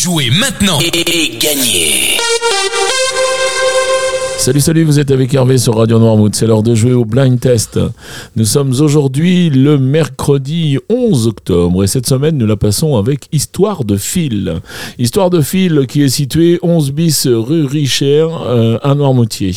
Jouez maintenant. Et gagnez Salut, salut, vous êtes avec Hervé sur Radio Noirmouth. C'est l'heure de jouer au blind test. Nous sommes aujourd'hui le mercredi 11 octobre et cette semaine nous la passons avec Histoire de fil. Histoire de fil qui est située 11 bis rue Richer euh, à Noirmoutier.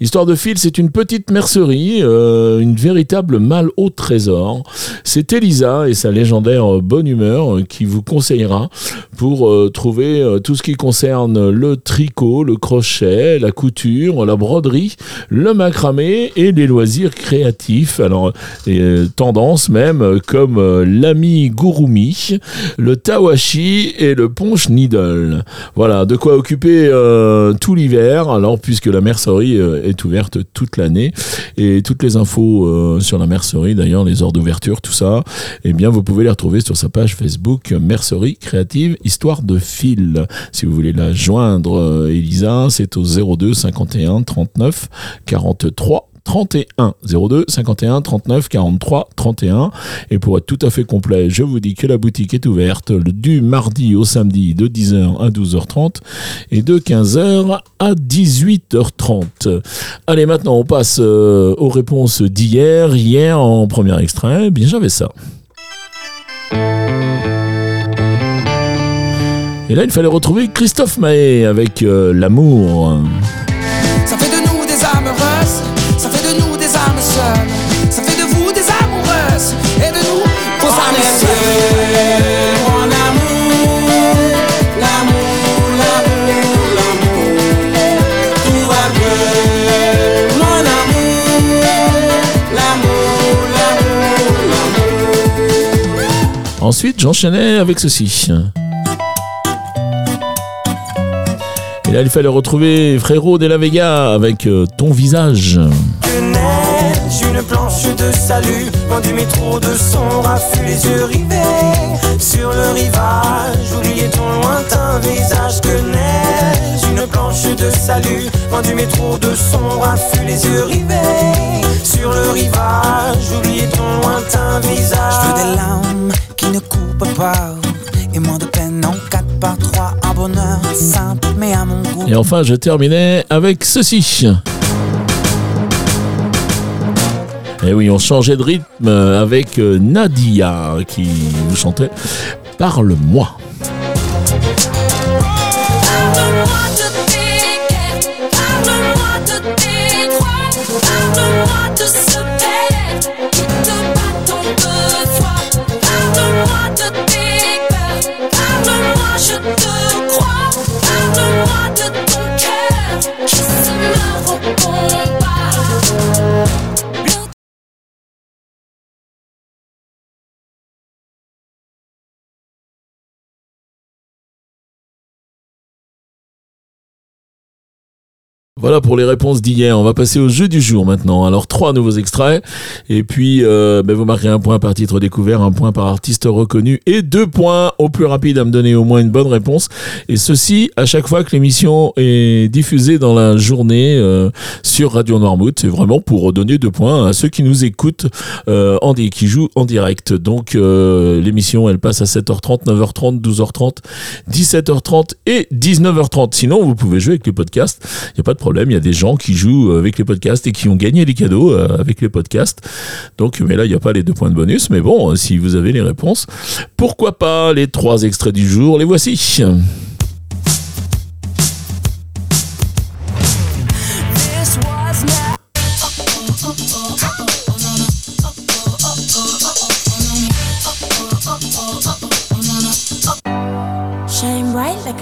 Histoire de fil, c'est une petite mercerie, euh, une véritable malle au trésor. C'est Elisa et sa légendaire bonne humeur qui vous conseillera pour euh, trouver tout ce qui concerne le tricot, le crochet, la couture la broderie, le macramé et les loisirs créatifs. Alors, euh, tendances même euh, comme euh, l'ami gurumi, le tawashi et le ponche needle. Voilà, de quoi occuper tout l'hiver. Alors, puisque la mercerie est ouverte toute l'année et toutes les infos sur la mercerie, d'ailleurs, les heures d'ouverture, tout ça, eh bien, vous pouvez les retrouver sur sa page Facebook Mercerie Créative Histoire de Fil. Si vous voulez la joindre, Elisa, c'est au 02 51 39 43 31 02 51 39 43 31 et pour être tout à fait complet je vous dis que la boutique est ouverte du mardi au samedi de 10h à 12h30 et de 15h à 18h30 allez maintenant on passe euh, aux réponses d'hier. Hier en premier extrait bien j'avais ça. Et là il fallait retrouver Christophe Mahé avec euh, l'amour Ça fait de vous des amoureuses et de nous vos âmes Mon amour, l'amour, l'amour, l'amour, tout va bien. Mon amour, l'amour, l'amour, l'amour. Ensuite, j'enchaînais avec ceci. Là, il fallait retrouver Frérot de la Vega avec euh, ton visage. Une planche de salut Loin du métro de son raffut Les yeux rivés. Sur le rivage Oubliez ton lointain visage. Que neige Une planche de salut Loin du métro de son raffut Les yeux rivés Et enfin je terminais avec ceci Et eh oui, on changeait de rythme avec euh, Nadia qui nous chantait Parle-moi. Voilà pour les réponses d'hier. On va passer au jeu du jour maintenant. Alors trois nouveaux extraits et puis euh, ben, vous marquez un point par titre découvert, un point par artiste reconnu et deux points au plus rapide à me donner au moins une bonne réponse. Et ceci à chaque fois que l'émission est diffusée dans la journée euh, sur Radio Noirmouth. C'est vraiment pour donner deux points à ceux qui nous écoutent euh, qui jouent en direct. Donc l'émission elle passe à 7h30, 9h30, 12h30, 17h30 et 19h30. Sinon vous pouvez jouer avec les podcasts. Il n'y a pas de problème il y a des gens qui jouent avec les podcasts et qui ont gagné des cadeaux euh, avec les podcasts. Donc, mais là, il n'y a pas les deux points de bonus. Mais bon, si vous avez les réponses, pourquoi pas les trois extraits du jour? Les voici.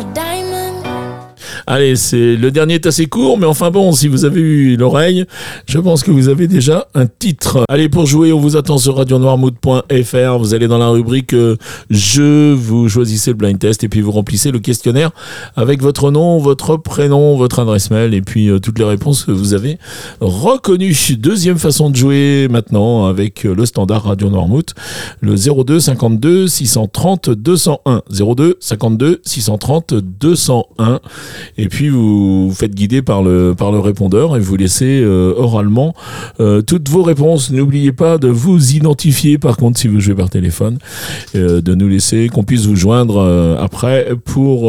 Like. Allez, c'est le dernier est assez court, mais enfin bon, si vous avez eu l'oreille, je pense que vous avez déjà un titre. Allez, pour jouer, on vous attend sur radionoirmood.fr. Vous allez dans la rubrique euh, Je, vous choisissez le blind test et puis vous remplissez le questionnaire avec votre nom, votre prénom, votre adresse mail et puis euh, toutes les réponses que vous avez reconnues. Deuxième façon de jouer maintenant avec euh, le standard Radio Noirmouth, le 02 52 630 201. 02 52 630 201. Et puis vous vous faites guider par le par le répondeur et vous laissez euh, oralement euh, toutes vos réponses. N'oubliez pas de vous identifier par contre si vous jouez par téléphone, euh, de nous laisser qu'on puisse vous joindre après pour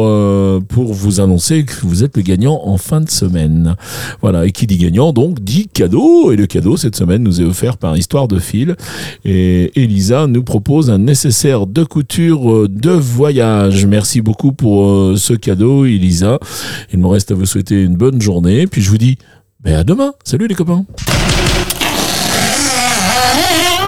pour vous annoncer que vous êtes le gagnant en fin de semaine. Voilà, et qui dit gagnant donc dit cadeau et le cadeau cette semaine nous est offert par Histoire de fil et Elisa nous propose un nécessaire de couture de voyage. Merci beaucoup pour ce cadeau Elisa. Il me reste à vous souhaiter une bonne journée puis je vous dis ben à demain. Salut les copains.